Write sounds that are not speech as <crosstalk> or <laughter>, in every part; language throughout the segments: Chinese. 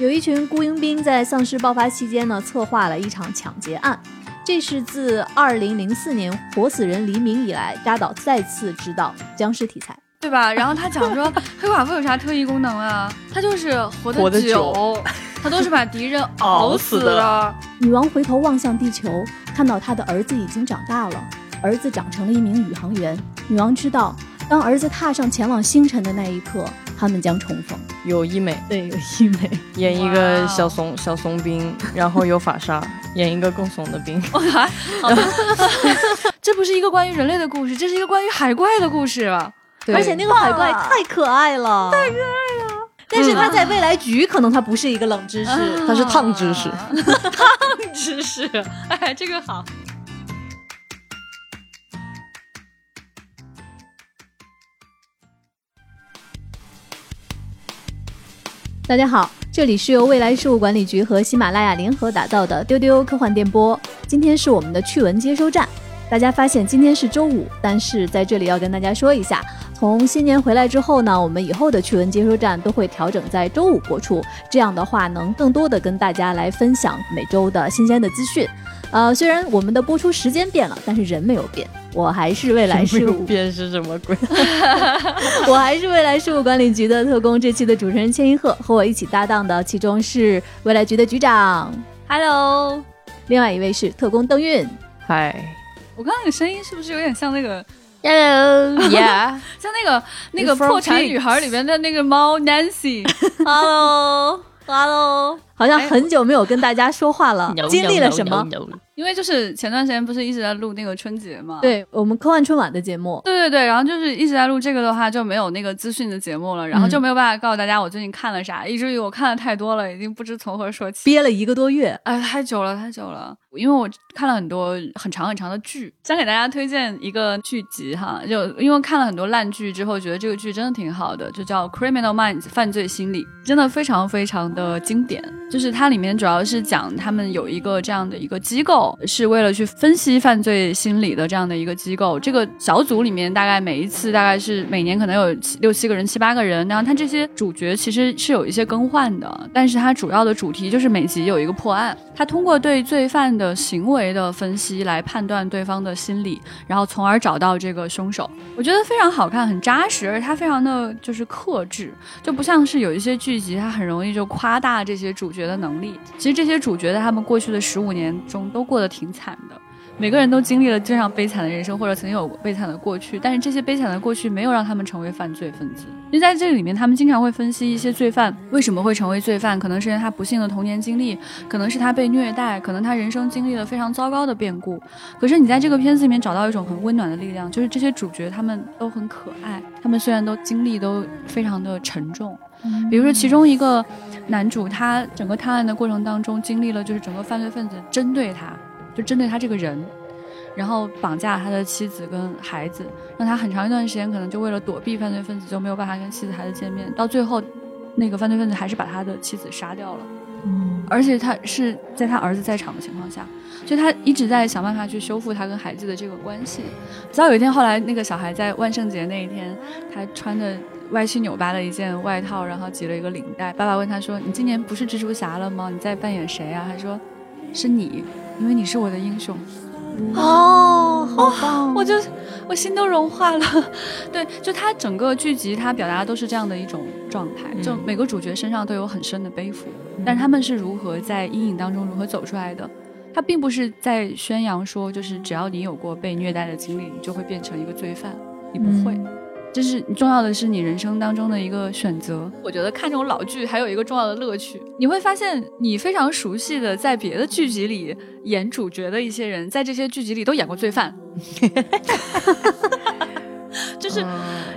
有一群雇佣兵在丧尸爆发期间呢，策划了一场抢劫案。这是自2004年《活死人黎明》以来，扎导再次执导僵尸题材，对吧？然后他讲说，<laughs> 黑寡妇有啥特异功能啊？她就是活得久，她都是把敌人熬死的。女王回头望向地球，看到她的儿子已经长大了，儿子长成了一名宇航员。女王知道，当儿子踏上前往星辰的那一刻。他们将重逢，有医美，对，有医美，演一个小怂小怂兵，然后有法鲨，演一个更怂的兵。<laughs> 这不是一个关于人类的故事，这是一个关于海怪的故事。而且那个海怪太可爱了，太可爱了。但是他在未来局可能他不是一个冷知识，他是烫知识，<laughs> 烫知识。哎，这个好。大家好，这里是由未来事务管理局和喜马拉雅联合打造的丢丢科幻电波。今天是我们的趣闻接收站。大家发现今天是周五，但是在这里要跟大家说一下，从新年回来之后呢，我们以后的趣闻接收站都会调整在周五播出。这样的话，能更多的跟大家来分享每周的新鲜的资讯。呃，虽然我们的播出时间变了，但是人没有变。我还是未来事务变是什么鬼？<laughs> 我还是未来事务管理局的特工。这期的主持人千一鹤和我一起搭档的，其中是未来局的局长，Hello。另外一位是特工邓运，嗨。我刚刚那个声音是不是有点像那个？Hello，Yeah，<laughs> 像那个那个破产女孩里面的那个猫 Nancy？Hello，Hello。<laughs> 好像很久没有跟大家说话了，经历了什么？因为就是前段时间不是一直在录那个春节嘛，对我们科幻春晚的节目，对对对，然后就是一直在录这个的话就没有那个资讯的节目了，然后就没有办法告诉大家我最近看了啥，以至于我看的太多了，已经不知从何说起，憋了一个多月，哎，太久了太久了，因为我看了很多很长很长的剧，想给大家推荐一个剧集哈，就因为看了很多烂剧之后，觉得这个剧真的挺好的，就叫《Criminal Minds》犯罪心理，真的非常非常的经典，就是它里面主要是讲他们有一个这样的一个机构，是为了去。分析犯罪心理的这样的一个机构，这个小组里面大概每一次大概是每年可能有六七个人、七八个人，然后他这些主角其实是有一些更换的，但是它主要的主题就是每集有一个破案，他通过对罪犯的行为的分析来判断对方的心理，然后从而找到这个凶手。我觉得非常好看，很扎实，而且它非常的就是克制，就不像是有一些剧集，它很容易就夸大这些主角的能力。其实这些主角在他们过去的十五年中都过得挺惨的。每个人都经历了这样悲惨的人生，或者曾经有过悲惨的过去，但是这些悲惨的过去没有让他们成为犯罪分子。因为在这里面，他们经常会分析一些罪犯为什么会成为罪犯，可能是因为他不幸的童年经历，可能是他被虐待，可能他人生经历了非常糟糕的变故。可是你在这个片子里面找到一种很温暖的力量，就是这些主角他们都很可爱，他们虽然都经历都非常的沉重。比如说其中一个男主，他整个探案的过程当中经历了就是整个犯罪分子针对他。就针对他这个人，然后绑架他的妻子跟孩子，让他很长一段时间可能就为了躲避犯罪分子就没有办法跟妻子孩子见面。到最后，那个犯罪分子还是把他的妻子杀掉了。嗯，而且他是在他儿子在场的情况下，所以他一直在想办法去修复他跟孩子的这个关系。直到有一天，后来那个小孩在万圣节那一天，他穿的歪七扭八的一件外套，然后系了一个领带。爸爸问他说：“你今年不是蜘蛛侠了吗？你在扮演谁啊？”他说：“是你。”因为你是我的英雄，哦，好棒！我就我心都融化了。<laughs> 对，就他整个剧集，他表达的都是这样的一种状态，就每个主角身上都有很深的背负，但是他们是如何在阴影当中如何走出来的？他并不是在宣扬说，就是只要你有过被虐待的经历，你就会变成一个罪犯，你不会。就是重要的是你人生当中的一个选择。我觉得看这种老剧还有一个重要的乐趣，你会发现你非常熟悉的在别的剧集里演主角的一些人，在这些剧集里都演过罪犯。<laughs> 就是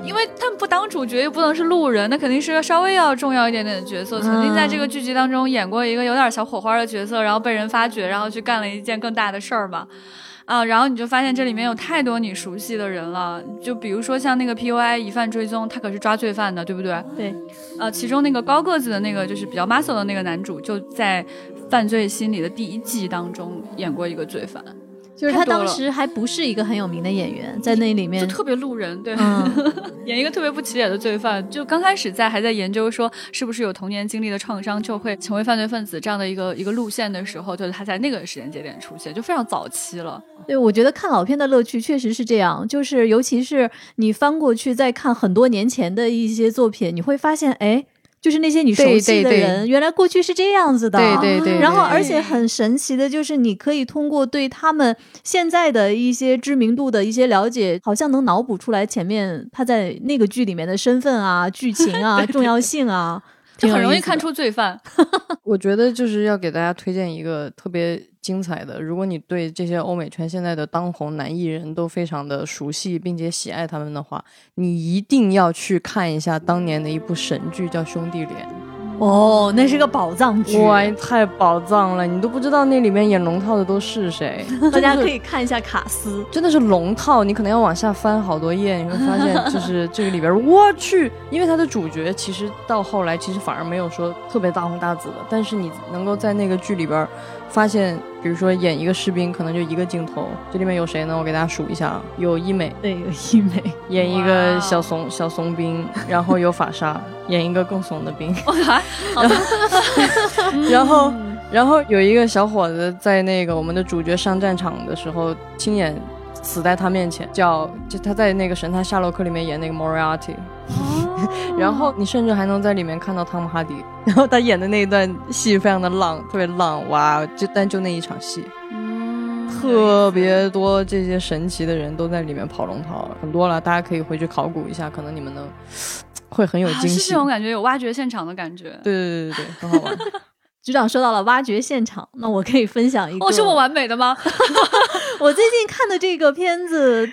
因为他们不当主角又不能是路人，那肯定是个稍微要重要一点点的角色。曾经在这个剧集当中演过一个有点小火花的角色，然后被人发掘，然后去干了一件更大的事儿嘛。啊，然后你就发现这里面有太多你熟悉的人了，就比如说像那个 P U I 疑犯追踪，他可是抓罪犯的，对不对？对。呃，其中那个高个子的那个就是比较 muscle 的那个男主，就在《犯罪心理》的第一季当中演过一个罪犯。就是他当时还不是一个很有名的演员，在那里面就特别路人，对，<laughs> 嗯演一个特别不起眼的罪犯。就刚开始在还在研究说是不是有童年经历的创伤就会成为犯罪分子这样的一个一个路线的时候，就是他在那个时间节点出现，就非常早期了。对，我觉得看老片的乐趣确实是这样，就是尤其是你翻过去再看很多年前的一些作品，你会发现，哎，就是那些你熟对对对悉的人，原来过去是这样子的。对对对然后，而且很神奇的就是，你可以通过对他们现在的一些知名度的一些了解，好像能脑补出来前面他在那个剧里面的身份啊、剧情啊、<laughs> 重要性啊，就很容易看出罪犯。<laughs> 我觉得就是要给大家推荐一个特别精彩的，如果你对这些欧美圈现在的当红男艺人都非常的熟悉，并且喜爱他们的话，你一定要去看一下当年的一部神剧，叫《兄弟连》。哦，那是个宝藏剧，哇，太宝藏了！你都不知道那里面演龙套的都是谁，<laughs> 大家可以。看一下卡斯。真的是龙套，你可能要往下翻好多页，你会发现就是这个里边，我去，因为他的主角其实到后来其实反而没有说特别大红大紫的，但是你能够在那个剧里边儿发现，比如说演一个士兵可能就一个镜头，这里面有谁呢？我给大家数一下，啊，有医美。对，有医美。演一个哦小怂小怂兵，<laughs> 然后有法沙演一个更怂的兵，<laughs> <laughs> 然后然后有一个小伙子在那个我们的主角上战场的时候亲眼死在他面前，叫就他在那个神探夏洛克里面演那个 Moriarty，、然哦后你甚至还能在里面看到汤姆哈迪，<laughs> 然后他演的那一段戏非常的浪，特别浪，哇！就但就那一场戏，嗯，特别多这些神奇的人都在里面跑龙套，很多了，大家可以回去考古一下，可能你们能会很有啊是惊喜。这种感觉，有挖掘现场的感觉。对对对对对，很好玩。局长说到了挖掘现场，那我可以分享一个。哦，是我完美的吗？<laughs> 我最近看的这个片子，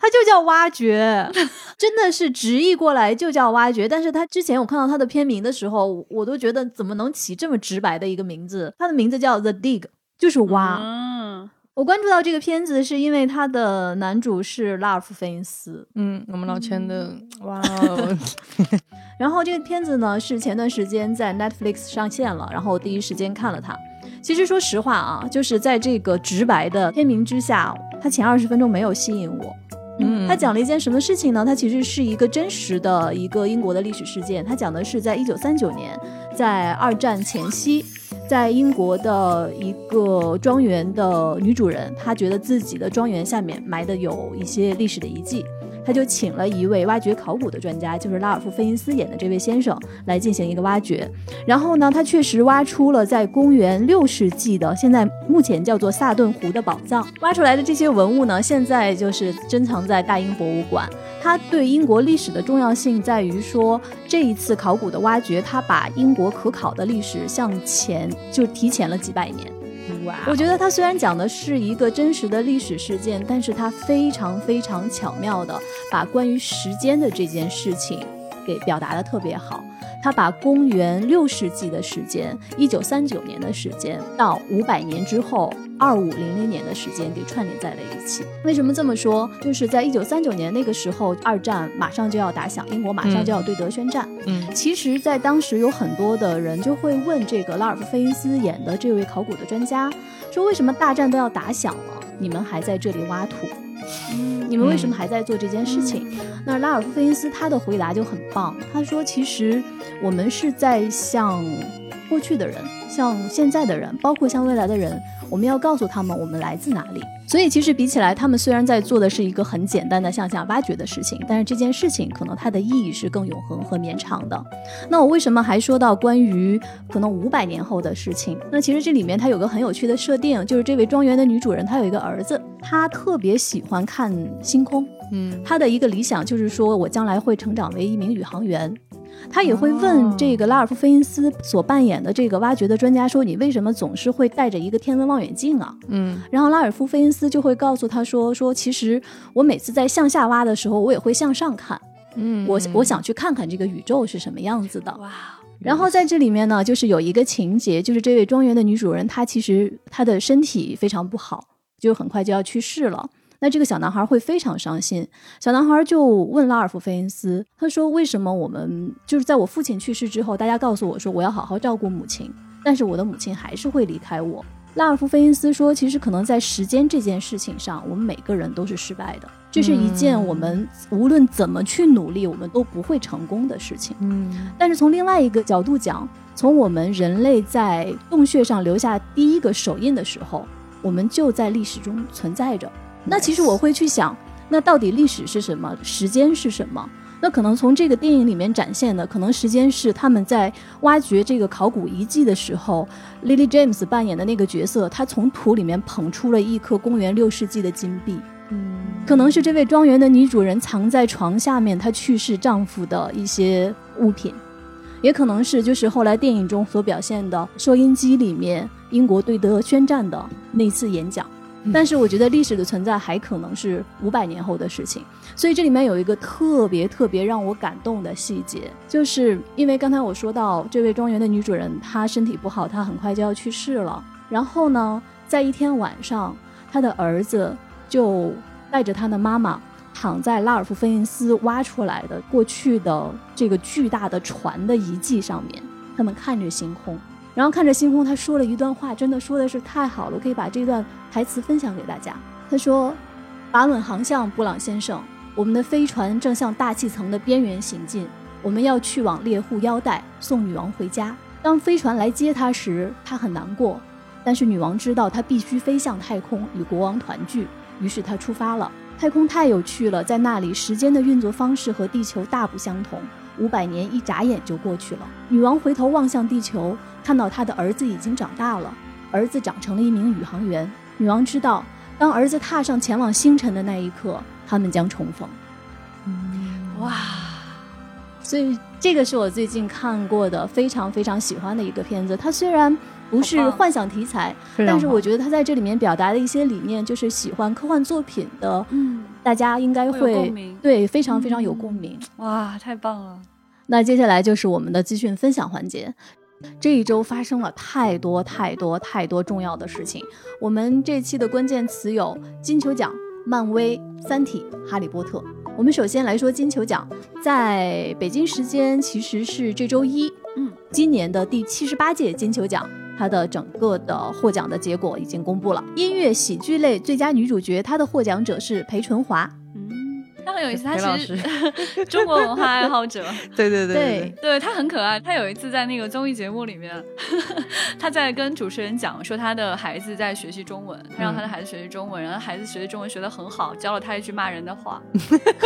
它就叫《挖掘》，<laughs> 真的是直译过来就叫《挖掘》。但是它之前我看到它的片名的时候，我都觉得怎么能起这么直白的一个名字？它的名字叫《The Dig》，就是挖。嗯，我关注到这个片子，是因为他的男主是拉尔夫·费因斯。嗯，我们老千的，哇哦，<laughs> <laughs> 然后这个片子呢是前段时间在 Netflix 上线了，然后我第一时间看了它。其实说实话啊，就是在这个直白的片名之下，它前二十分钟没有吸引我。嗯他讲了一件什么事情呢？他其实是一个真实的一个英国的历史事件。他讲的是在一九三九年，在二战前夕，在英国的一个庄园的女主人，她觉得自己的庄园下面埋的有一些历史的遗迹。他就请了一位挖掘考古的专家，就是拉尔夫·费因斯演的这位先生来进行一个挖掘。然后呢，他确实挖出了在公元六世纪的，现在目前叫做萨顿湖的宝藏。挖出来的这些文物呢，现在就是珍藏在大英博物馆。它对英国历史的重要性在于说，这一次考古的挖掘，它把英国可考的历史向前就提前了几百年。我觉得它虽然讲的是一个真实的历史事件，但是它非常非常巧妙的把关于时间的这件事情给表达的特别好。他把公元六世纪的时间，一九三九年的时间，到五百年之后二五零零年的时间给串联在了一起。为什么这么说？就是在一九三九年那个时候，二战马上就要打响，英国马上就要对德宣战。嗯其实，在当时有很多的人就会问这个拉尔夫·费因斯演的这位考古的专家，说为什么大战都要打响了，你们还在这里挖土？你们为什么还在做这件事情？那拉尔夫·费因斯他的回答就很棒，他说：“其实我们是在向过去的人、向现在的人，包括向未来的人，我们要告诉他们我们来自哪里。所以其实比起来，他们虽然在做的是一个很简单的向下挖掘的事情，但是这件事情可能它的意义是更永恒和绵长的。那我为什么还说到关于可能五百年后的事情？那其实这里面它有个很有趣的设定，就是这位庄园的女主人她有一个儿子，他特别喜欢看星空。嗯他的一个理想就是说我将来会成长为一名宇航员。他也会问这个拉尔夫·费因斯所扮演的这个挖掘的专家说：“你为什么总是会带着一个天文望远镜啊？”嗯然后拉尔夫·费因斯就会告诉他说：“说其实我每次在向下挖的时候，我也会向上看，嗯我我想去看看这个宇宙是什么样子的。”哇，然后在这里面呢，就是有一个情节，就是这位庄园的女主人，她其实她的身体非常不好，就很快就要去世了。那这个小男孩会非常伤心，小男孩就问拉尔夫·费恩斯，他说：“为什么我们就是在我父亲去世之后，大家告诉我说我要好好照顾母亲，但是我的母亲还是会离开我？拉尔夫·费恩斯说，其实可能在时间这件事情上，我们每个人都是失败的，这是一件我们无论怎么去努力，我们都不会成功的事情。嗯但是从另外一个角度讲，从我们人类在洞穴上留下第一个手印的时候，我们就在历史中存在着。那其实我会去想，那到底历史是什么？时间是什么？那可能从这个电影里面展现的，可能时间是他们在挖掘这个考古遗迹的时候，Lily James 扮演的那个角色，她从土里面捧出了一颗公元六世纪的金币。嗯可能是这位庄园的女主人藏在床下面她去世丈夫的一些物品，也可能是就是后来电影中所表现的收音机里面英国对德宣战的那次演讲。但是我觉得历史的存在还可能是五百年后的事情，所以这里面有一个特别特别让我感动的细节，就是因为刚才我说到这位庄园的女主人她身体不好，她很快就要去世了。然后呢，在一天晚上，她的儿子就带着他的妈妈躺在拉尔夫·费因斯挖出来的过去的这个巨大的船的遗迹上面，他们看着星空，然后看着星空，他说了一段话，真的说的是太好了，我可以把这段台词分享给大家。他说：“法伦航向，布朗先生，我们的飞船正向大气层的边缘行进，我们要去往猎户腰带，送女王回家。当飞船来接她时，她很难过，但是女王知道她必须飞向太空与国王团聚。”于是他出发了。太空太有趣了，在那里时间的运作方式和地球大不相同。五百年一眨眼就过去了。女王回头望向地球，看到她的儿子已经长大了，儿子长成了一名宇航员。女王知道，当儿子踏上前往星辰的那一刻，他们将重逢。哇，所以这个是我最近看过的非常非常喜欢的一个片子。它虽然不是幻想题材，但是我觉得他在这里面表达的一些理念，就是喜欢科幻作品的，嗯，大家应该会对非常非常有共鸣。哇，太棒了！那接下来就是我们的资讯分享环节。这一周发生了太多太多太多重要的事情。我们这期的关键词有金球奖、漫威、三体、哈利波特。我们首先来说金球奖，在北京时间其实是这周一，嗯，今年的第七十八届金球奖。它的整个的获奖的结果已经公布了。音乐喜剧类最佳女主角，她的获奖者是裴淳华。嗯，他很有意思，他裴老其实 <laughs> 中国文化爱好者。对对对对，对他很可爱，他有一次在那个综艺节目里面，<laughs> 他在跟主持人讲说他的孩子在学习中文，他让他的孩子学习中文，然后孩子学习中文学得很好，教了他一句骂人的话，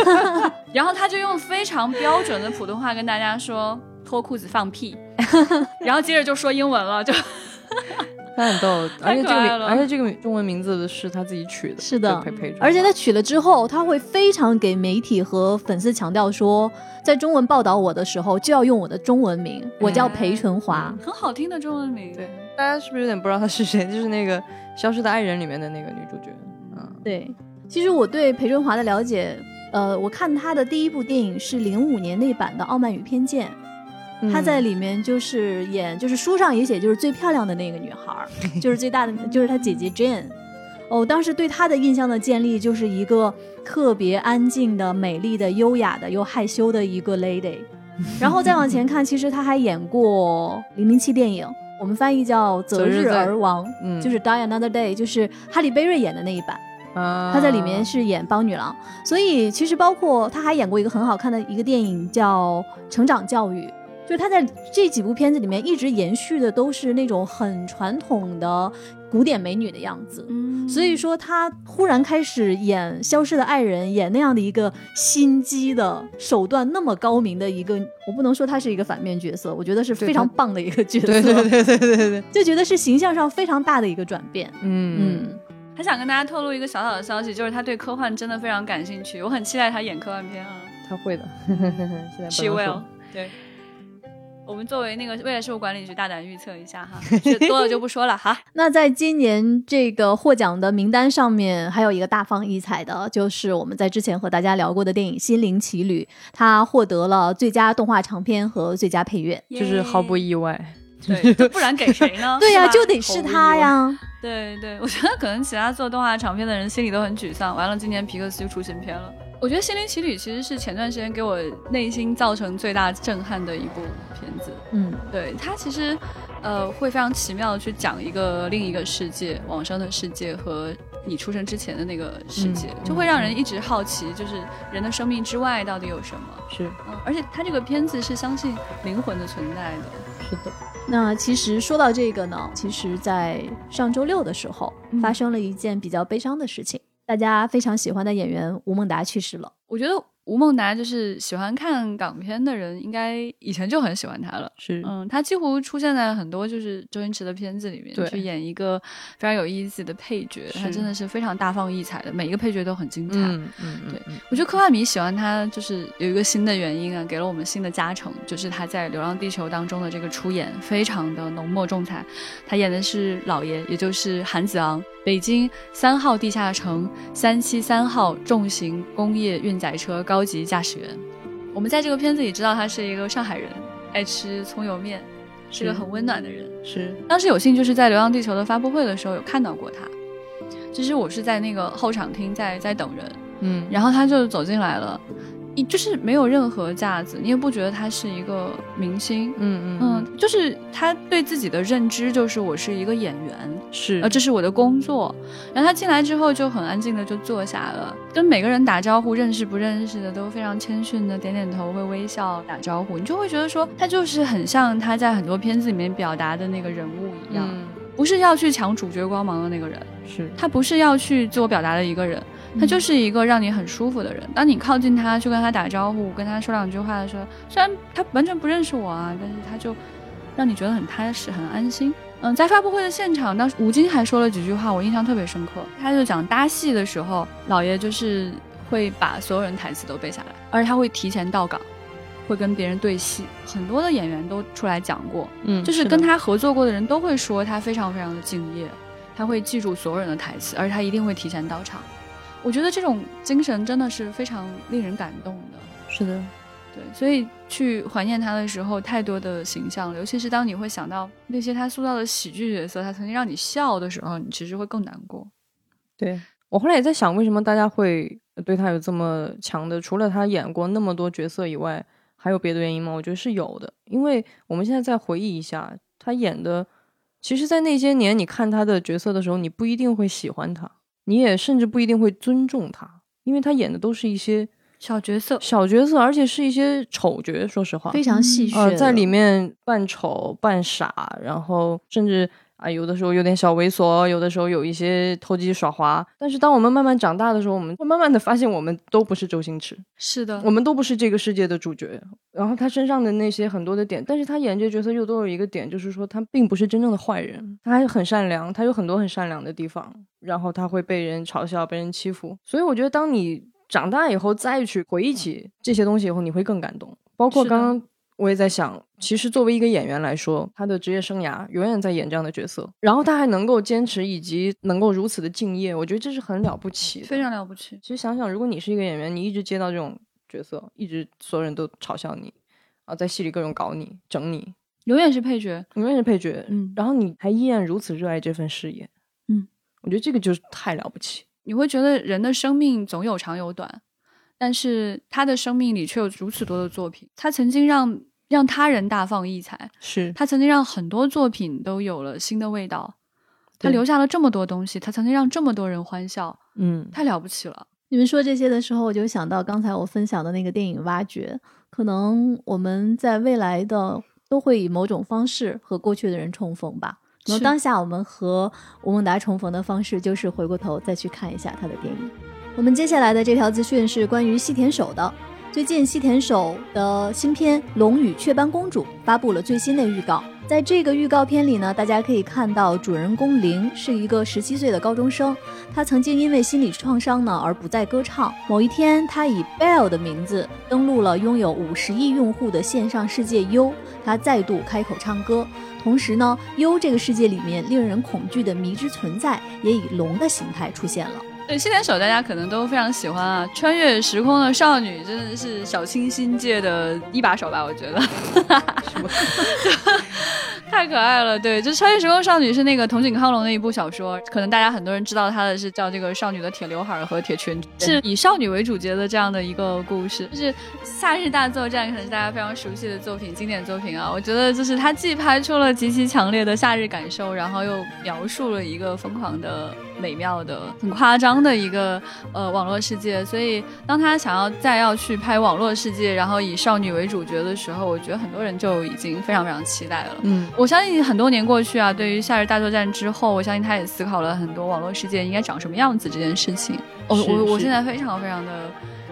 <laughs> 然后他就用非常标准的普通话跟大家说脱裤子放屁，<laughs> 然后接着就说英文了，就 <laughs> 他很逗，<laughs> 而且这个而且这个中文名字是他自己取的，是的就陪陪而且他取了之后，他会非常给媒体和粉丝强调说，在中文报道我的时候就要用我的中文名，我叫裴淳华。很好听的中文名。对，大家是不是有点不知道他是谁？就是那个《消失的爱人》里面的那个女主角，嗯，对，其实我对裴淳华的了解，呃，我看他的第一部电影是零五年那版的《傲慢与偏见》。她在里面就是演，就是书上也写，就是最漂亮的那个女孩儿，<laughs> 就是最大的，就是她姐姐 Jane。哦，当时对她的印象的建立就是一个特别安静的、美丽的、优雅的又害羞的一个 lady。<laughs> 然后再往前看，其实她还演过《零零七》电影，我们翻译叫《择日而亡》，嗯就是 Die Another Day，就是哈利贝瑞演的那一版。啊，她在里面是演邦女郎，所以其实包括她还演过一个很好看的一个电影叫《成长教育》，就是他在这几部片子里面一直延续的都是那种很传统的古典美女的样子。嗯，所以说，他忽然开始演《消失的爱人》，演那样的一个心机的手段那么高明的一个，我不能说他是一个反面角色，我觉得是非常棒的一个角色，对对对对对对对，就觉得是形象上非常大的一个转变。嗯嗯，还想跟大家透露一个小小的消息，就是他对科幻真的非常感兴趣，我很期待他演科幻片啊。他会的，<laughs> 现在不 She will。对。我们作为那个未来事务管理局大胆预测一下哈，这多了就不说了哈。<laughs> 那在今年这个获奖的名单上面，还有一个大放异彩的，就是我们在之前和大家聊过的电影《心灵奇旅》，它获得了最佳动画长片和最佳配乐。就是毫不意外，对，不然给谁呢？<laughs> 对呀、就得是他呀。对对，我觉得可能其他做动画长片的人心里都很沮丧。完了，今年皮克斯又出新片了。我觉得《心灵奇旅》其实是前段时间给我内心造成最大震撼的一部片子。嗯，对它其实，呃，会非常奇妙的去讲一个另一个世界，往生的世界和你出生之前的那个世界，嗯就会让人一直好奇，就是人的生命之外到底有什么。是嗯，而且它这个片子是相信灵魂的存在的。是的，那其实说到这个呢，其实，在上周六的时候，嗯发生了一件比较悲伤的事情，大家非常喜欢的演员吴孟达去世了。我觉得吴孟达就是喜欢看港片的人，应该以前就很喜欢他了。是嗯，他几乎出现在很多就是周星驰的片子里面，去演一个非常有意思的配角，他真的是非常大放异彩的，每一个配角都很精彩。嗯嗯嗯对嗯我觉得科幻迷喜欢他，就是有一个新的原因啊，给了我们新的加成，就是他在《流浪地球》当中的这个出演非常的浓墨重彩。他演的是老爷，也就是韩子昂，北京三号地下城三七三号重型工业运载车高级驾驶员。我们在这个片子里知道他是一个上海人，爱吃葱油面，是个很温暖的人。是当时有幸就是在《流浪地球》的发布会的时候有看到过他。其实我是在那个候场厅在在等人，嗯然后他就走进来了，一就是没有任何架子，你也不觉得他是一个明星，嗯嗯嗯，就是他对自己的认知就是我是一个演员，是呃，这是我的工作。然后他进来之后就很安静的就坐下了，跟每个人打招呼，认识不认识的都非常谦逊的点点头，会微笑打招呼，你就会觉得说他就是很像他在很多片子里面表达的那个人物一样，嗯不是要去抢主角光芒的那个人。是他不是要去自我表达的一个人，他就是一个让你很舒服的人。当你靠近他，去跟他打招呼，跟他说两句话的时候，虽然他完全不认识我啊，但是他就让你觉得很踏实、很安心。嗯，在发布会的现场，当时吴京还说了几句话，我印象特别深刻。他就讲搭戏的时候，老爷就是会把所有人台词都背下来，而且他会提前到岗，会跟别人对戏。很多的演员都出来讲过，嗯就是跟他合作过的人都会说他非常非常的敬业，他会记住所有人的台词，而且他一定会提前到场。我觉得这种精神真的是非常令人感动的。是的对，所以去怀念他的时候，太多的形象了，尤其是当你会想到那些他塑造的喜剧角色，他曾经让你笑的时候，你其实会更难过。对我后来也在想，为什么大家会对他有这么强的？除了他演过那么多角色以外，还有别的原因吗？我觉得是有的，因为我们现在再回忆一下，他演的，其实，在那些年你看他的角色的时候，你不一定会喜欢他，你也甚至不一定会尊重他，因为他演的都是一些小角色，小角色，而且是一些丑角。说实话，非常戏谑呃，在里面扮丑、扮傻，然后甚至啊，有的时候有点小猥琐，有的时候有一些投机耍滑。但是当我们慢慢长大的时候，我们会慢慢的发现，我们都不是周星驰，是的，我们都不是这个世界的主角。然后他身上的那些很多的点，但是他演这个角色又都有一个点，就是说他并不是真正的坏人，他还很善良，他有很多很善良的地方。然后他会被人嘲笑、被人欺负，所以我觉得当你长大以后再去回忆起这些东西以后，你会更感动。包括刚刚我也在想，其实作为一个演员来说，他的职业生涯永远在演这样的角色，然后他还能够坚持，以及能够如此的敬业，我觉得这是很了不起的。非常了不起。其实想想，如果你是一个演员，你一直接到这种角色，一直所有人都嘲笑你，啊，在戏里各种搞你、整你，永远是配角，永远是配角，嗯然后你还依然如此热爱这份事业，嗯，我觉得这个就是太了不起。你会觉得人的生命总有长有短，但是他的生命里却有如此多的作品。他曾经让让他人大放异彩，是他曾经让很多作品都有了新的味道。他留下了这么多东西，他曾经让这么多人欢笑，嗯，太了不起了。你们说这些的时候，我就想到刚才我分享的那个电影《挖掘》，可能我们在未来的都会以某种方式和过去的人重逢吧。可能当下我们和吴孟达重逢的方式，就是回过头再去看一下他的电影。我们接下来的这条资讯是关于细田守的。最近，西田守的新片《龙与雀斑公主》发布了最新的预告。在这个预告片里呢，大家可以看到主人公灵是一个十七岁的高中生，他曾经因为心理创伤呢而不再歌唱。某一天，他以 Bell 的名字登录了拥有五十亿用户的线上世界 U，他再度开口唱歌。同时呢，U 这个世界里面令人恐惧的迷之存在也以龙的形态出现了。对，谢天手大家可能都非常喜欢啊，穿越时空的少女真的是小清新界的一把手吧，我觉得。<laughs> 什么？<laughs> 太可爱了，对，就《穿越时空少女》是那个藤井康隆的一部小说，可能大家很多人知道它的是叫这个少女的铁刘海和铁裙，是以少女为主角的这样的一个故事。就是《夏日大作战》可能是大家非常熟悉的作品，经典作品啊。我觉得就是它既拍出了极其强烈的夏日感受，然后又描述了一个疯狂的、美妙的、很夸张的一个呃网络世界。所以当他想要再要去拍网络世界，然后以少女为主角的时候，我觉得很多人就已经非常非常期待了。嗯。我相信很多年过去啊，对于《夏日大作战》之后，我相信他也思考了很多网络世界应该长什么样子这件事情。我我我现在非常非常的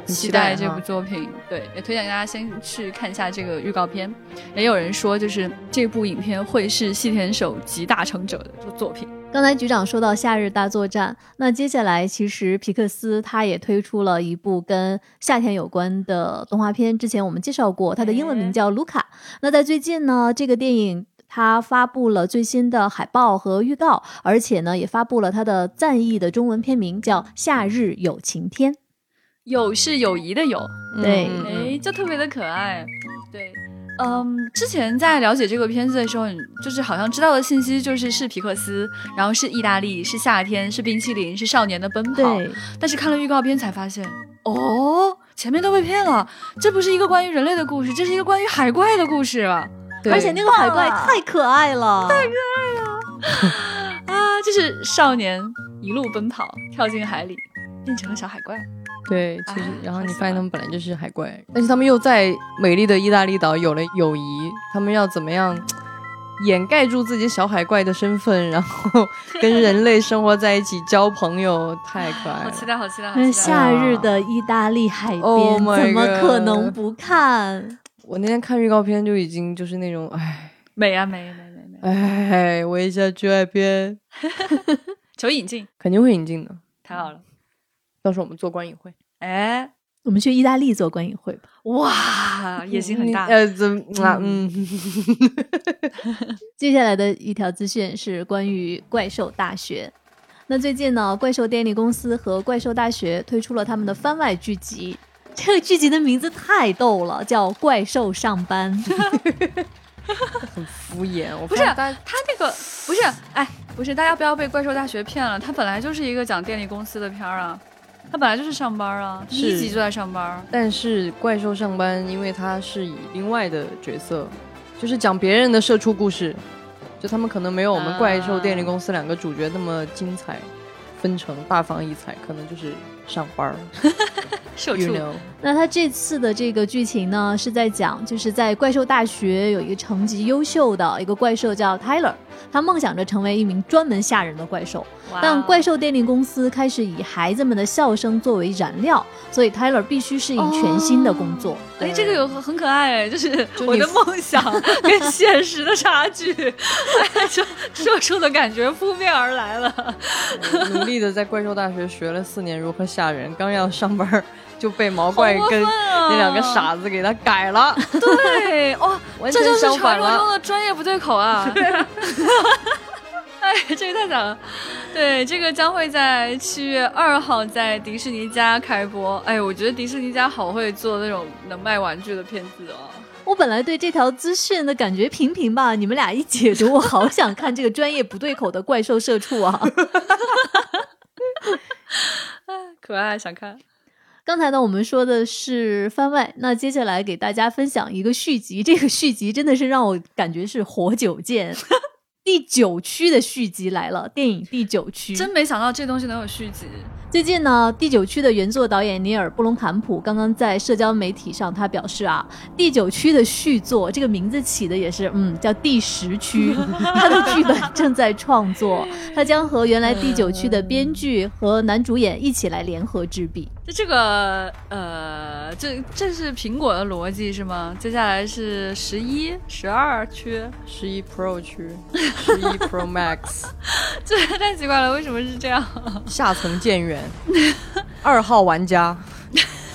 期待这部作品，对，也推荐大家先去看一下这个预告片。也有人说，就是这部影片会是细田守集大成者的作品。刚才局长说到《夏日大作战》，那接下来其实皮克斯他也推出了一部跟夏天有关的动画片，之前我们介绍过，它的英文名叫《卢卡》。那在最近呢，这个电影它发布了最新的海报和预告，而且呢也发布了它的赞译的中文片名，叫《夏日有晴天》。友是友谊的友，对，哎，就特别的可爱，对。嗯，之前在了解这个片子的时候，就是好像知道的信息就是是皮克斯，然后是意大利，是夏天，是冰淇淋，是少年的奔跑。对。但是看了预告片才发现，哦，前面都被骗了，这不是一个关于人类的故事，这是一个关于海怪的故事。而且那个海怪太可爱了，太可爱了。啊，就是少年一路奔跑，跳进海里，变成了小海怪。对，其实然后你发现他们本来就是海怪，但是他们又在美丽的意大利岛有了友谊。他们要怎么样掩盖住自己小海怪的身份，然后 <laughs> 跟人类生活在一起交朋友？太可爱了！好期待，好期待！夏日的意大利海边，怎么可能不看？我那天看预告片就已经就是那种，哎，美啊美美美美！哎，我也想去海边，<laughs> 求引进，肯定会引进的。太好了，到时候我们做观影会。哎，我们去意大利做观影会吧！哇，野心很大。呃，怎啊？嗯。<laughs> 接下来的一条资讯是关于怪兽大学。那最近呢，怪兽电力公司和怪兽大学推出了他们的番外剧集。这个剧集的名字太逗了，叫《怪兽上班》。<laughs> <laughs> 很敷衍，我不是他那个不是哎，不是大家不要被怪兽大学骗了，它本来就是一个讲电力公司的片儿啊。他本来就是上班啊，第一集就在上班。但是怪兽上班，因为他是以另外的角色，就是讲别人的社畜故事，就他们可能没有我们怪兽电力公司两个主角那么精彩，纷呈大放异彩，可能就是上班。<laughs> 社畜。那他这次的这个剧情呢，是在讲，就是在怪兽大学有一个成绩优秀的一个怪兽叫 Tyler。他梦想着成为一名专门吓人的怪兽，但怪兽电力公司开始以孩子们的笑声作为燃料，所以 Tyler 必须适应全新的工作。哎，这个有很可爱，<laughs> 就是我的梦想跟现实的差距，<laughs> 就社畜的感觉扑面而来了。努力的在怪兽大学学了四年如何吓人，刚要上班。就被毛怪跟那两个傻子给他改了，对，哇，<laughs> 这就是传说中的专业不对口啊！<laughs> 哎，这个太惨了。对，这个将会在七月二号在迪士尼家开播。哎，我觉得迪士尼家好会做那种能卖玩具的片子哦。我本来对这条资讯的感觉平平吧，你们俩一解读，我好想看这个专业不对口的怪兽社畜啊！<laughs> 可爱，想看。刚才呢，我们说的是番外，那接下来给大家分享一个续集。这个续集真的是让我感觉是活久见。第九区的续集来了，电影第九区，真没想到这东西能有续集。最近呢，第九区的原作导演尼尔·布隆坎普刚刚在社交媒体上，他表示啊，第九区的续作，这个名字起的也是，嗯，叫第十区。<laughs> 他的剧本正在创作，他将和原来第九区的编剧和男主演一起来联合执笔。就这个，呃，这这是苹果的逻辑是吗？接下来是十一、十二区，十一 Pro 区，十一 Pro Max，<laughs> 这太奇怪了，为什么是这样？<laughs> 下层建员。二号玩家，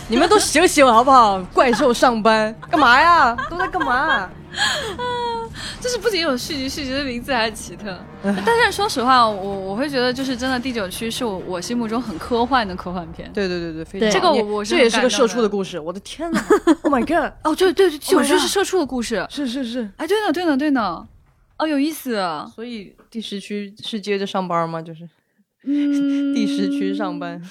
你们都醒醒好不好？怪兽上班干嘛呀？都在干嘛？<laughs> <laughs> 就是不仅有续集，续集的名字还奇特。<laughs> 但是说实话，我我会觉得，就是真的第九区是我我心目中很科幻的科幻片。对对对对，非对常这个我我是这也是个社畜的故事。我的天哪！<laughs> Oh my god！哦，对对对，第九 Oh 区是社畜的故事。是是是，哎，对呢对呢对呢，哦，有意思。所以第十区是接着上班吗？就是嗯，第十区上班。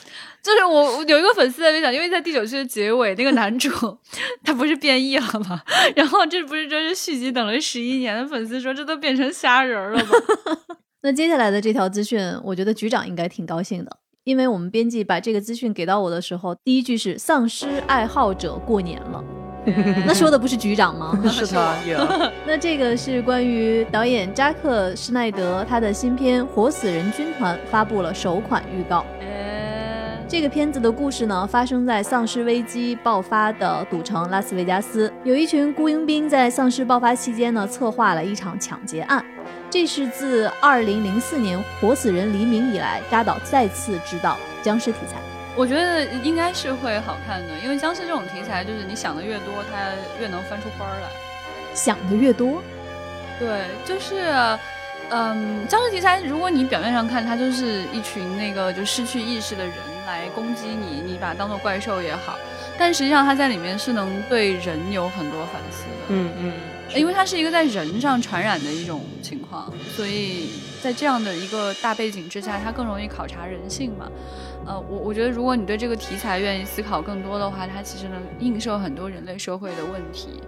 就是我我有一个粉丝在分享，因为在第九区的结尾，那个男主 <laughs> 他不是变异了吗？<laughs> 然后这不是这是续集等了十一年的粉丝说这都变成虾仁了吗？<laughs> 那接下来的这条资讯，我觉得局长应该挺高兴的，因为我们编辑把这个资讯给到我的时候，第一句是“丧尸爱好者过年了”，<laughs> 那说的不是局长吗？<laughs> 是他呀，<laughs> 那这个是关于导演扎克施耐德他的新片《活死人军团》发布了首款预告。哎，这个片子的故事呢，发生在丧尸危机爆发的赌城拉斯维加斯，有一群雇佣兵在丧尸爆发期间呢，策划了一场抢劫案。这是自2004年《活死人黎明》以来，扎导再次执导僵尸题材。我觉得应该是会好看的，因为僵尸这种题材，就是你想的越多，它越能翻出花儿来。想的越多，对，就是，嗯，僵尸题材，如果你表面上看它就是一群那个就失去意识的人来攻击你，你把它当做怪兽也好，但实际上它在里面是能对人有很多反思的。嗯嗯，因为它是一个在人上传染的一种情况，所以在这样的一个大背景之下，它更容易考察人性嘛。呃，我我觉得如果你对这个题材愿意思考更多的话，它其实能映射很多人类社会的问题，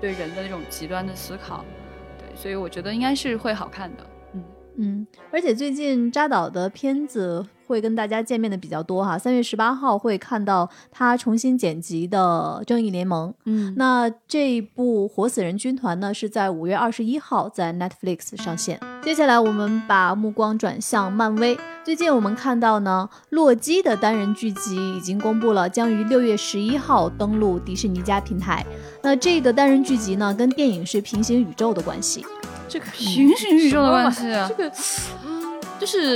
对人的那种极端的思考。对，所以我觉得应该是会好看的。嗯，嗯，而且最近扎导的片子会跟大家见面的比较多哈。三月十八号会看到他重新剪辑的《正义联盟》，嗯那这一部《活死人军团》呢是在五月二十一号在 Netflix 上线。接下来我们把目光转向漫威。最近我们看到呢，洛基的单人剧集已经公布了，将于六月十一号登陆迪士尼家平台。那这个单人剧集呢，跟电影是平行宇宙的关系。这个平行宇宙的关系啊这个就 <laughs> 是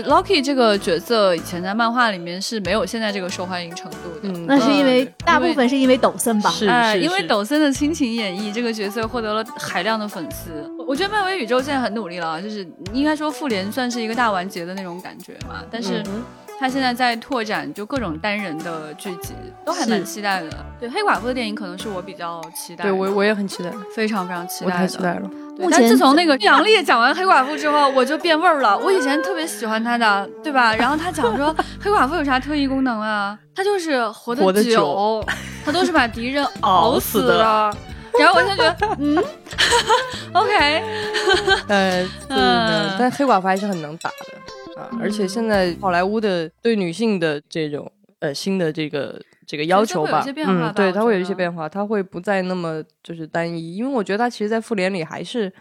Loki 这个角色以前在漫画里面是没有现在这个受欢迎程度的。嗯那是因为嗯大部分是因为抖森吧？是哎，是是因为抖森的亲情演绎，这个角色获得了海量的粉丝。我觉得漫威宇宙现在很努力了，啊就是应该说复联算是一个大完结的那种感觉嘛，但是嗯他现在在拓展就各种单人的剧集，都还蛮期待的。对黑寡妇的电影可能是我比较期待的，对我我也很期待，非常非常期待的。太期待了。目前自从那个杨笠讲完黑寡妇之后，我就变味儿了。我以前特别喜欢她的，对吧？然后她讲说黑寡妇有啥特异功能啊？她就是活活得久久，她都是把敌人 <laughs> 熬熬死死的的。然后我就觉得，嗯，OK，呃，<laughs> 对嗯但黑寡妇还是很能打的啊，而且现在好莱坞的对女性的这种呃新的这个这个要求吧嗯，对，它会有一些变化，它会不再那么就是单一，因为我觉得它其实，在复联里还是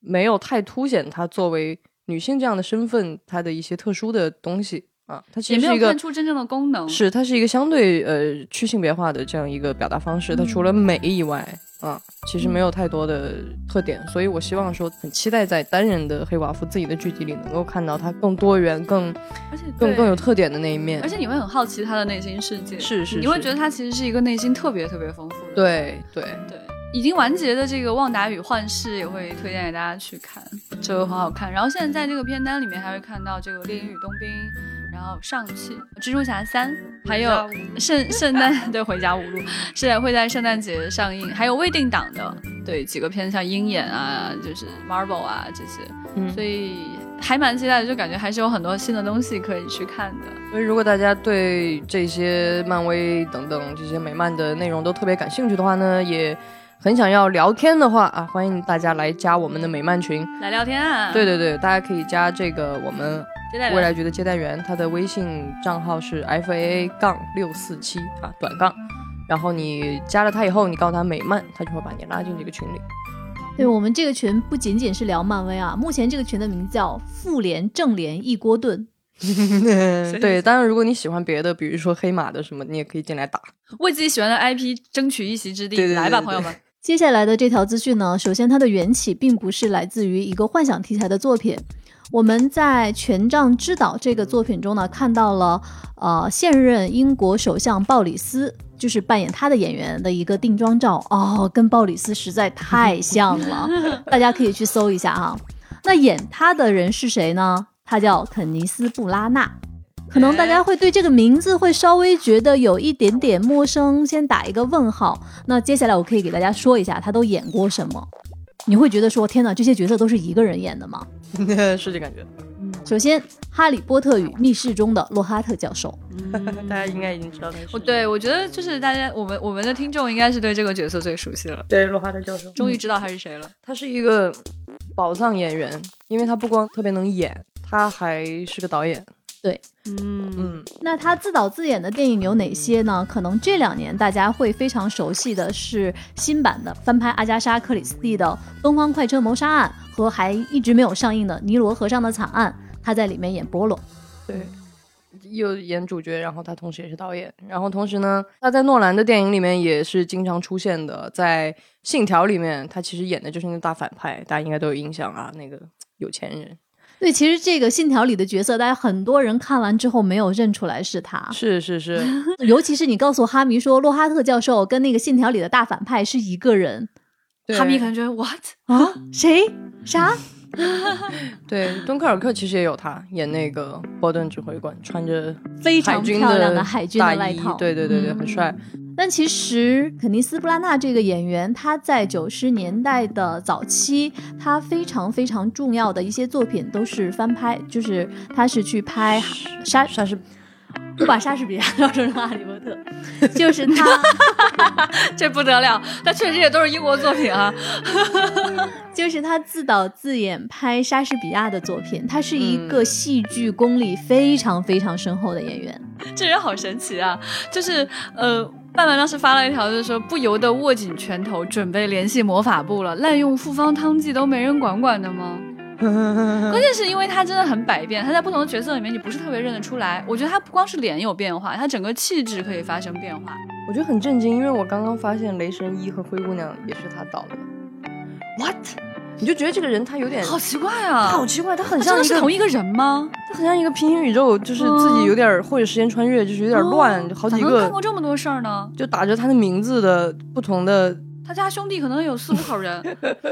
没有太凸显她作为女性这样的身份，她的一些特殊的东西啊，它其也没有实是一个看出真正的功能。是，它是一个相对呃去性别化的这样一个表达方式。它除了美以外，啊，其实没有太多的特点。所以我希望说，很期待在单人的黑寡妇自己的剧集里，能够看到它更多元、更而且更更有特点的那一面而。且你会很好奇她的内心世界，是是是你会觉得她其实是一个内心特别特别丰富的。对对，对，已经完结的这个《旺达与幻视》也会推荐给大家去看，这个很好看。然后现在在这个片单里面还会看到这个《猎鹰与冬兵》，然后《上汽》《蜘蛛侠三》，还有圣圣诞 <laughs> 对回家五路。是会在圣诞节上映，还有未定档的。对几个片像鹰眼啊，就是 Marvel 啊这些，嗯。所以还蛮期待的，就感觉还是有很多新的东西可以去看的。所以如果大家对这些漫威等等这些美漫的内容都特别感兴趣的话呢，也很想要聊天的话啊，欢迎大家来加我们的美漫群。来聊天啊，对对对，大家可以加这个我们接待人未来局的接待员，他的微信账号是 f a a 杠六四七啊，短杠。然后你加了他以后，你告诉他美漫，他就会把你拉进这个群里。对我们这个群不仅仅是聊漫威啊，目前这个群的名字叫“复联正联一锅炖 <laughs> 对，当然如果你喜欢别的，比如说黑马的什么，你也可以进来打。为自己喜欢的 IP 争取一席之地，对对对来吧，朋友们。”。接下来的这条资讯呢，首先它的缘起并不是来自于一个幻想题材的作品。我们在《权杖之岛》这个作品中呢，看到了呃现任英国首相鲍里斯就是扮演他的演员的一个定妆照哦，跟鲍里斯实在太像了，大家可以去搜一下啊。那演他的人是谁呢？他叫肯尼斯·布拉纳。可能大家会对这个名字会稍微觉得有一点点陌生，先打一个问号。那接下来我可以给大家说一下他都演过什么。你会觉得说天哪，这些角色都是一个人演的吗？<laughs> 是这感觉。首先，《哈利波特与密室》中的洛哈特教授，大家应该已经知道那是。哦，对，我觉得就是大家，我们我们的听众应该是对这个角色最熟悉了。对，洛哈特教授，终于知道他是谁了。他是一个宝藏演员，因为他不光特别能演，他还是个导演。对，嗯嗯，那他自导自演的电影有哪些呢？可能这两年大家会非常熟悉的是新版的翻拍阿加莎·克里斯蒂的《东方快车谋杀案》和还一直没有上映的《尼罗河上的惨案》，他在里面演波罗。对，又演主角，然后他同时也是导演，然后同时呢，他在诺兰的电影里面也是经常出现的，在《信条》里面，他其实演的就是那个大反派，大家应该都有印象啊，那个有钱人。对，其实这个《信条》里的角色，大家很多人看完之后没有认出来是他。是是是，<laughs> 尤其是你告诉哈迷说洛哈特教授跟那个《信条》里的大反派是一个人，哈迷可能觉得 what <laughs> 啊？谁？啥？<laughs> 对，敦刻尔克其实也有他演那个波顿指挥官，穿着非常漂亮的海军的外套，对对对对，很帅。但其实肯尼斯·布拉纳这个演员，他在九十年代的早期，他非常非常重要的一些作品都是翻拍，就是他是去拍莎莎士，我把莎士比亚 <laughs> 叫成哈利波特，就是他，<laughs> 这不得了，他确实也都是英国作品啊，<laughs> 就是他自导自演拍莎士比亚的作品，他是一个戏剧功力非常非常深厚的演员，这人好神奇啊，就是呃。半半当时发了一条，就是说不由得握紧拳头，准备联系魔法部了。滥用复方汤剂都没人管管的吗？<laughs> 关键是因为他真的很百变，他在不同的角色里面你不是特别认得出来。我觉得他不光是脸有变化，他整个气质可以发生变化。我觉得很震惊，因为我刚刚发现《雷神一》和《灰姑娘》也是他导的。What？你就觉得这个人他有点好奇怪啊，好奇怪，他很像是同一个人吗？他很像一个平行宇宙，就是自己有点或者时间穿越，就是有点乱，好几个。看过这么多事儿呢？就打着他的名字的不同的，他家兄弟可能有四五口人。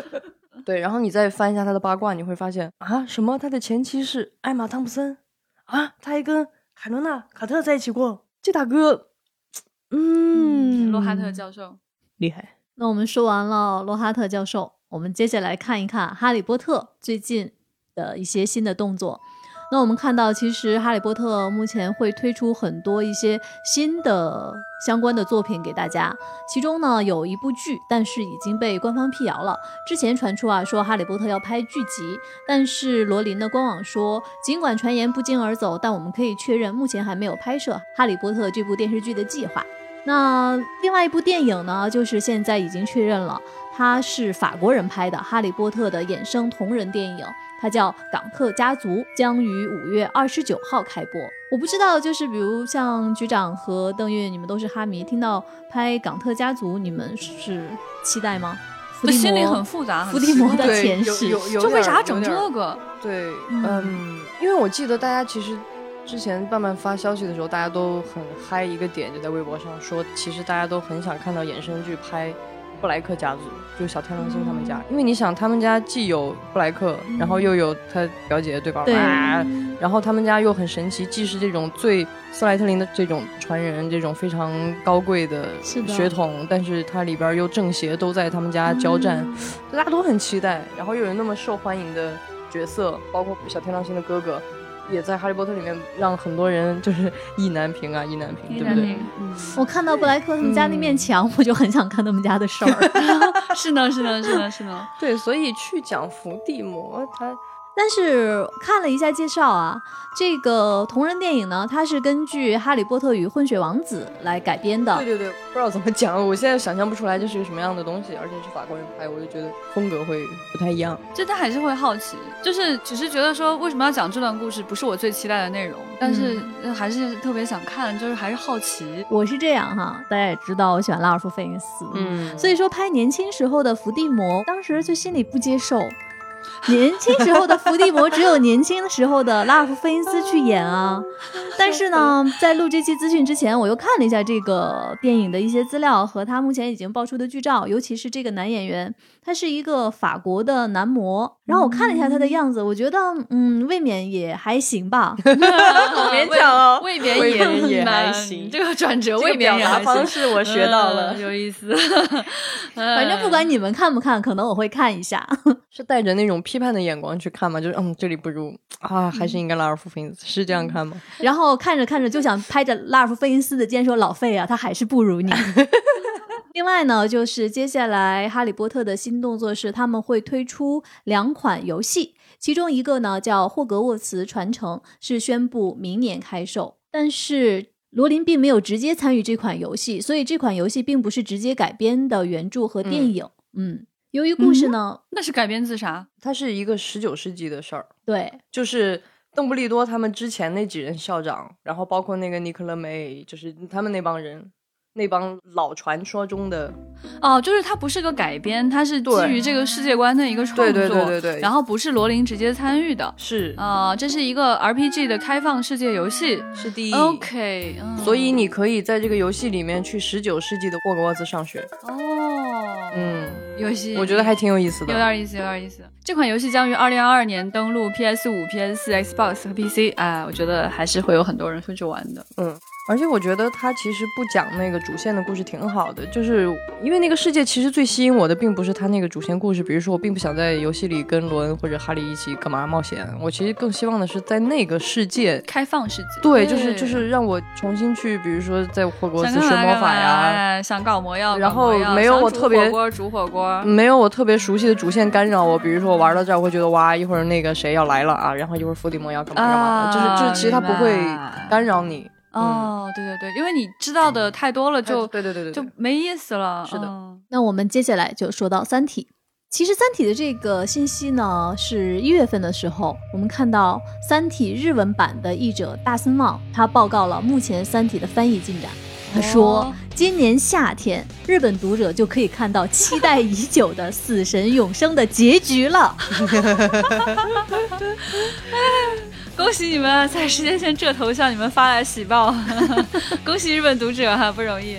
<laughs> 对，然后你再翻一下他的八卦，你会发现啊，什么他的前妻是艾玛汤普森啊，他还跟海伦娜卡特在一起过。这大哥，嗯，罗哈特教授厉害。那我们说完了罗哈特教授。我们接下来看一看《哈利波特》最近的一些新的动作。那我们看到，其实《哈利波特》目前会推出很多一些新的相关的作品给大家。其中呢，有一部剧，但是已经被官方辟谣了。之前传出啊，说《哈利波特》要拍剧集，但是罗琳的官网说，尽管传言不胫而走，但我们可以确认，目前还没有拍摄《哈利波特》这部电视剧的计划。那另外一部电影呢，就是现在已经确认了。它是法国人拍的《哈利波特》的衍生同人电影，它叫《港特家族》，将于五月二十九号开播。我不知道，就是比如像局长和邓韵，你们都是哈迷，听到拍《港特家族》，你们是期待吗？我心里很复杂，伏地魔的前世，就为啥整这个？对，嗯，因为我记得大家其实之前慢慢发消息的时候，大家都很嗨一个点，<laughs> <laughs> 就在微博上说，其实大家都很想看到衍生剧拍。布莱克家族就是小天狼星他们家，因为你想，他们家既有布莱克，然后又有他表姐对吧？对。然后他们家又很神奇，既是这种最斯莱特林的这种传人，这种非常高贵的血统，但是它里边又正邪都在他们家交战，大家都很期待。然后又有那么受欢迎的角色，包括小天狼星的哥哥。也在《哈利波特》里面让很多人就是意难平啊，意难平，对不对？我看到布莱克他们家那面墙，我就很想看他们家的事儿。<laughs> 是呢，是呢，是呢，是呢。对，所以去讲伏地魔，他。但是看了一下介绍啊，这个同人电影呢，它是根据《哈利波特与混血王子》来改编的。对对对，不知道怎么讲，我现在想象不出来这是个什么样的东西，而且是法国人拍，我就觉得风格会不太一样。就他还是会好奇，就是只是觉得说为什么要讲这段故事，不是我最期待的内容，但是还是特别想看，就是还是好奇。我是这样哈，大家也知道我喜欢拉尔夫·费因斯，嗯，所以说拍年轻时候的伏地魔，当时就心里不接受。年轻时候的伏地魔只有年轻时候的拉尔夫·费因斯去演啊。<laughs> 但是呢，在录这期资讯之前，我又看了一下这个电影的一些资料和他目前已经爆出的剧照，尤其是这个男演员，他是一个法国的男模。然后我看了一下他的样子，我觉得嗯，未免也还行吧。<laughs> 好勉强哦，未免未免也还行这个转折这个未免也还行方式我学到了嗯有意思。<laughs> 反正不管你们看不看，可能我会看一下。是带着那种批判的眼光去看嘛？就是嗯，这里不如啊，还是应该拉尔夫·费因斯，是这样看吗？然后看着看着就想拍着拉尔夫·费因斯的肩说：“老费啊，<laughs> 他还是不如你。<laughs> ”另外呢，就是接下来《哈利波特》的新动作是他们会推出两款游戏，其中一个呢叫《霍格沃茨传承》，是宣布明年开售。但是罗琳并没有直接参与这款游戏，所以这款游戏并不是直接改编的原著和电影。嗯，由于故事呢，那是改编自啥？它是一个十九世纪的事儿，对就是邓布利多他们之前那几任校长，然后包括那个尼克勒梅，就是他们那帮人。那帮老传说中的，哦，就是它不是个改编，它是基于这个世界观的一个创作，对对对对对然后不是罗琳直接参与的，是啊、这是一个 RPG 的开放世界游戏。是第一。OK，、嗯、所以你可以在这个游戏里面去十九世纪的霍格沃兹上学。哦，嗯，游戏我觉得还挺有意思的。有点意思，有点意思。这款游戏将于二零二二年登陆 PS 五、PS 四、Xbox 和 PC。哎，我觉得还是会有很多人会去玩的。嗯，而且我觉得他其实不讲那个主线的故事挺好的，就是因为那个世界其实最吸引我的并不是他那个主线故事，比如说我并不想在游戏里跟罗恩或者哈利一起干嘛冒险，我其实更希望的是在那个世界。开放世界，对，就是就是让我重新去，比如说在霍格沃想兹学魔法呀，哎想搞魔药，然后没有我特别火锅煮火锅，没有我特别熟悉的主线干扰我，比如说我玩到这儿，我会觉得哇，一会儿那个谁要来了啊，然后一会儿伏地魔要干嘛干嘛就是就是其实他不会干扰你。哦，对对对，因为你知道的太多了，就对对对对对，就没意思了。是的嗯那我们接下来就说到《三体》。其实《三体》的这个信息呢，是一月份的时候，我们看到《三体》日文版的译者大森望，他报告了目前《三体》的翻译进展。他说，哦今年夏天日本读者就可以看到期待已久的《死神永生》的结局了。<laughs> <laughs> 恭喜你们在时间线这头向你们发来喜报，恭喜日本读者哈，不容易。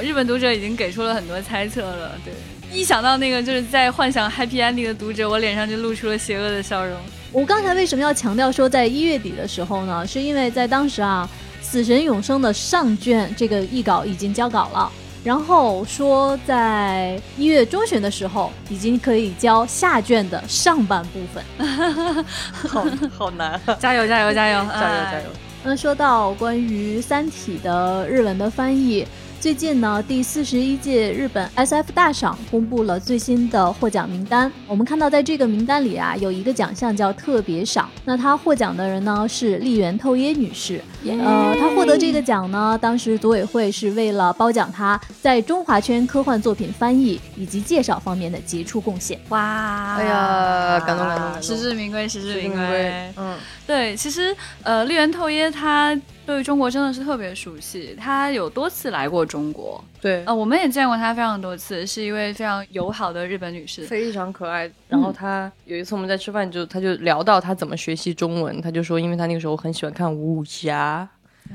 日本读者已经给出了很多猜测了，对。一想到那个就是在幻想 happy ending 的读者，我脸上就露出了邪恶的笑容。我刚才为什么要强调说在一月底的时候呢？是因为在当时啊，《死神永生》的上卷这个译稿已经交稿了，然后说在一月中旬的时候已经可以交下卷的上半部分。<laughs> 好好难啊，加油加油加油加油哎加油！那 <laughs> 说到关于《三体》的日文的翻译，最近呢，第四十一届日本 SF 大赏公布了最新的获奖名单。我们看到，在这个名单里啊，有一个奖项叫特别赏。那她获奖的人呢是丽媛透耶女士。呃，她获得这个奖呢，当时组委会是为了褒奖她在中华圈科幻作品翻译以及介绍方面的杰出贡献。哇，哎呀感动感动实至名归，实至名归。，嗯，对，其实呃，丽媛透耶他对中国真的是特别熟悉，他有多次来过中国，对，呃，我们也见过他非常多次，是一位非常友好的日本女士。非常可爱。然后他有一次我们在吃饭，就他就聊到他怎么学习中文，他就说，因为他那个时候很喜欢看武侠，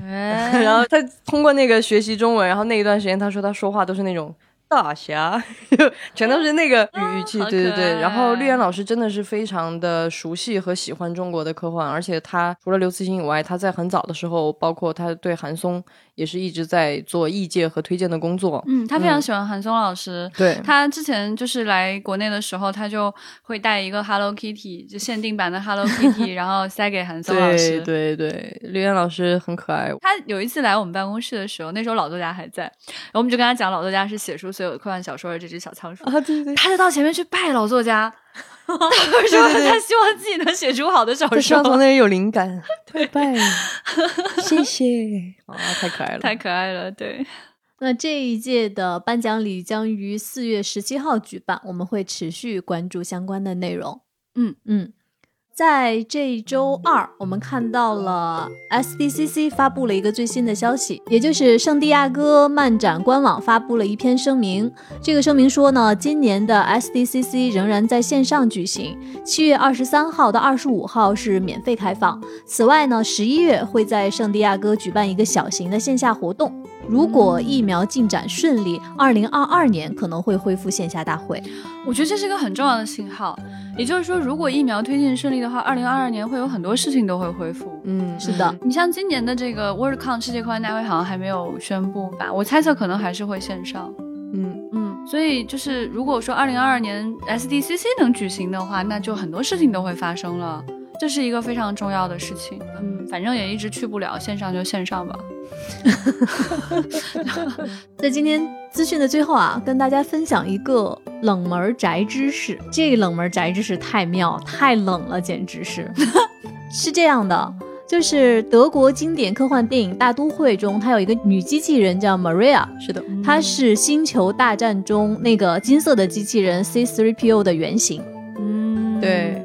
哎 <laughs> 然后他通过那个学习中文，然后那一段时间他说他说话都是那种。大侠，<laughs> 全都是那个语语气，对对对。然后绿岩老师真的是非常的熟悉和喜欢中国的科幻，而且他除了刘慈欣以外，他在很早的时候，包括他对韩松也是一直在做译介和推荐的工作。嗯，他非常喜欢韩松老师。对，他之前就是来国内的时候，他就会带一个 Hello Kitty，就限定版的 Hello Kitty，<laughs> 然后塞给韩松老师。对对，刘岩老师很可爱。他有一次来我们办公室的时候，那时候老作家还在，然后我们就跟他讲老作家是写出所有科幻小说的这只小仓鼠，啊，对对，他就到前面去拜老作家，<laughs> 他说他希望自己能写出好的小说。希望从说，那里有灵感，<laughs> 对。拜，谢谢。<laughs> 啊，太可爱了，太可爱了，对。那这一届的颁奖礼将于四月十七号举办，我们会持续关注相关的内容。嗯。嗯，在这周二，我们看到了 SDCC 发布了一个最新的消息，也就是圣地亚哥漫展官网发布了一篇声明。这个声明说呢，今年的 SDCC 仍然在线上举行，七月二十三号到二十五号是免费开放。此外呢，十一月会在圣地亚哥举办一个小型的线下活动。如果疫苗进展顺利，二零二二年可能会恢复线下大会。我觉得这是一个很重要的信号，也就是说，如果疫苗推进顺利的话，二零二二年会有很多事情都会恢复。嗯，是的，你像今年的这个 WorldCon 世界科幻大会好像还没有宣布吧？我猜测可能还是会线上。嗯嗯，所以就是如果说二零二二年 SDCC 能举行的话，那就很多事情都会发生了，这是一个非常重要的事情。嗯，反正也一直去不了，线上就线上吧。<laughs> 在今天资讯的最后啊，跟大家分享一个冷门宅知识。这个冷门宅知识太妙，太冷了，简直是。<laughs> 是这样的，就是德国经典科幻电影《大都会》中，它有一个女机器人叫 Maria，是的，她是《星球大战》中那个金色的机器人 C3PO 的原型。嗯，对。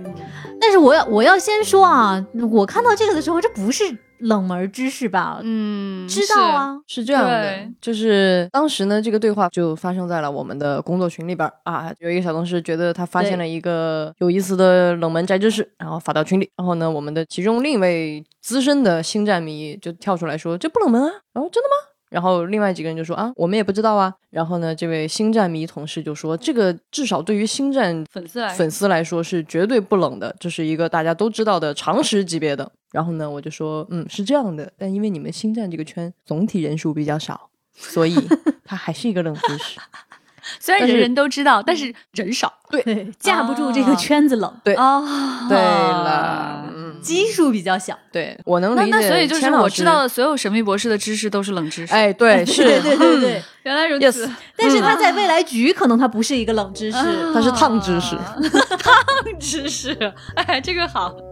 但是我要我要先说啊，我看到这个的时候，这不是。冷门知识吧，嗯，知道啊，是这样的，就是当时呢，这个对话就发生在了我们的工作群里边啊，有一个小同事觉得他发现了一个有意思的冷门宅知识，然后发到群里，然后呢，我们的其中另一位资深的星战迷就跳出来说：“这不冷门啊！”哦，真的吗？然后另外几个人就说啊，我们也不知道啊。然后呢，这位星战迷同事就说，这个至少对于星战粉丝来粉丝来说是绝对不冷的，这是一个大家都知道的常识级别的。然后呢，我就说，嗯，是这样的。但因为你们星战这个圈总体人数比较少，所以 <laughs> 它还是一个冷知识。<laughs> 虽然人人都知道，但是人少，<laughs> 对，架不住这个圈子冷。对哦，对了。基数比较小，对我能理解。那所以就是我知道的所有神秘博士的知识都是冷知识。哎，对，是，对对对对，<laughs> 原来如此。但是他在未来局可能他不是一个冷知识，他是烫知识，<laughs> 烫知识。哎，这个好。<laughs>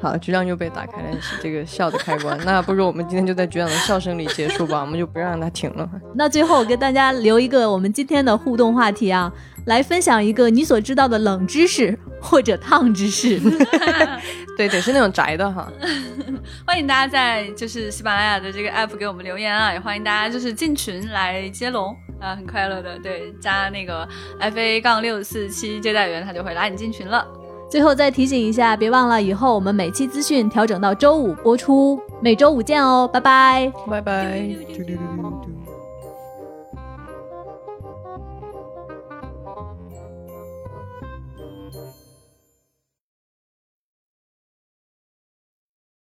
好，局长又被打开了这个笑的开关。那不如我们今天就在局长的笑声里结束吧，我们就不让他停了。<laughs> 那最后跟大家留一个我们今天的互动话题啊。来分享一个你所知道的冷知识或者烫知识，<laughs> 对，得是那种宅的哈。<laughs> 欢迎大家在就是喜马拉雅的这个 app 给我们留言啊，也欢迎大家就是进群来接龙啊，很快乐的，对，加那个 fa 杠六四七接待员，他就会拉你进群了。最后再提醒一下，别忘了以后我们每期资讯调整到周五播出，每周五见哦，拜拜，拜拜。<laughs>